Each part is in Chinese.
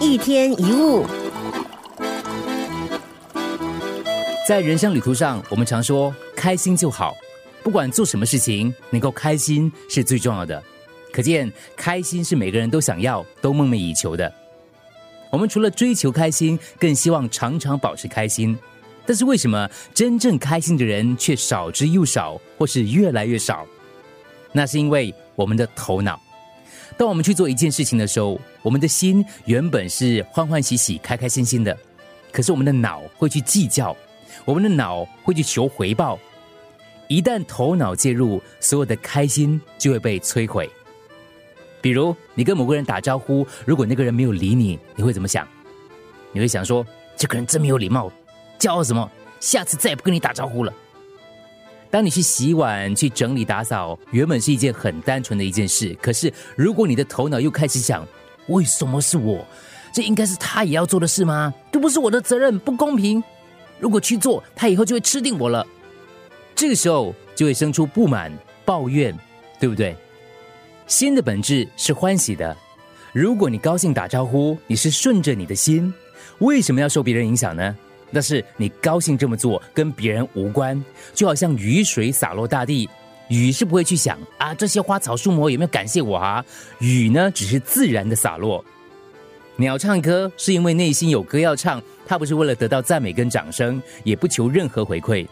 一天一物，在人生旅途上，我们常说开心就好，不管做什么事情，能够开心是最重要的。可见，开心是每个人都想要、都梦寐以求的。我们除了追求开心，更希望常常保持开心。但是，为什么真正开心的人却少之又少，或是越来越少？那是因为我们的头脑。当我们去做一件事情的时候，我们的心原本是欢欢喜喜、开开心心的，可是我们的脑会去计较，我们的脑会去求回报。一旦头脑介入，所有的开心就会被摧毁。比如，你跟某个人打招呼，如果那个人没有理你，你会怎么想？你会想说：“这个人真没有礼貌，骄傲什么？下次再也不跟你打招呼了。”当你去洗碗、去整理打扫，原本是一件很单纯的一件事。可是，如果你的头脑又开始想：为什么是我？这应该是他也要做的事吗？这不是我的责任，不公平。如果去做，他以后就会吃定我了。这个时候就会生出不满、抱怨，对不对？心的本质是欢喜的。如果你高兴打招呼，你是顺着你的心，为什么要受别人影响呢？那是你高兴这么做，跟别人无关。就好像雨水洒落大地，雨是不会去想啊，这些花草树木有没有感谢我啊？雨呢，只是自然的洒落。鸟唱歌是因为内心有歌要唱，它不是为了得到赞美跟掌声，也不求任何回馈。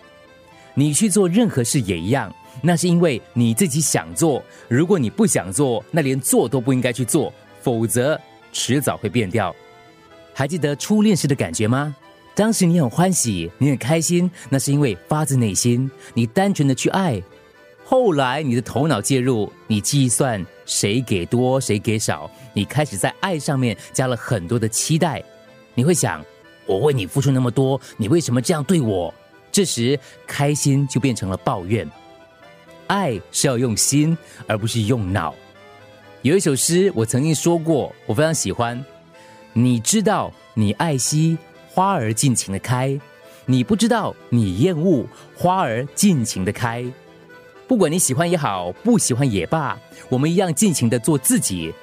你去做任何事也一样，那是因为你自己想做。如果你不想做，那连做都不应该去做，否则迟早会变掉。还记得初恋时的感觉吗？当时你很欢喜，你很开心，那是因为发自内心，你单纯的去爱。后来你的头脑介入，你计算谁给多谁给少，你开始在爱上面加了很多的期待。你会想，我为你付出那么多，你为什么这样对我？这时开心就变成了抱怨。爱是要用心，而不是用脑。有一首诗我曾经说过，我非常喜欢。你知道，你爱惜。花儿尽情的开，你不知道你厌恶花儿尽情的开。不管你喜欢也好，不喜欢也罢，我们一样尽情的做自己。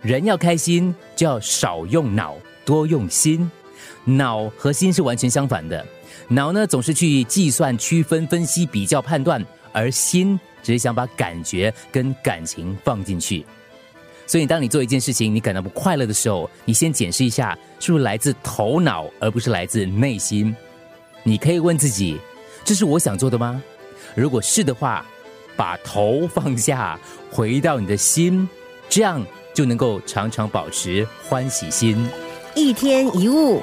人要开心，就要少用脑，多用心。脑和心是完全相反的。脑呢总是去计算、区分、分析、比较、判断，而心只是想把感觉跟感情放进去。所以，当你做一件事情，你感到不快乐的时候，你先检视一下，是不是来自头脑，而不是来自内心。你可以问自己：这是我想做的吗？如果是的话，把头放下，回到你的心，这样就能够常常保持欢喜心。一天一物。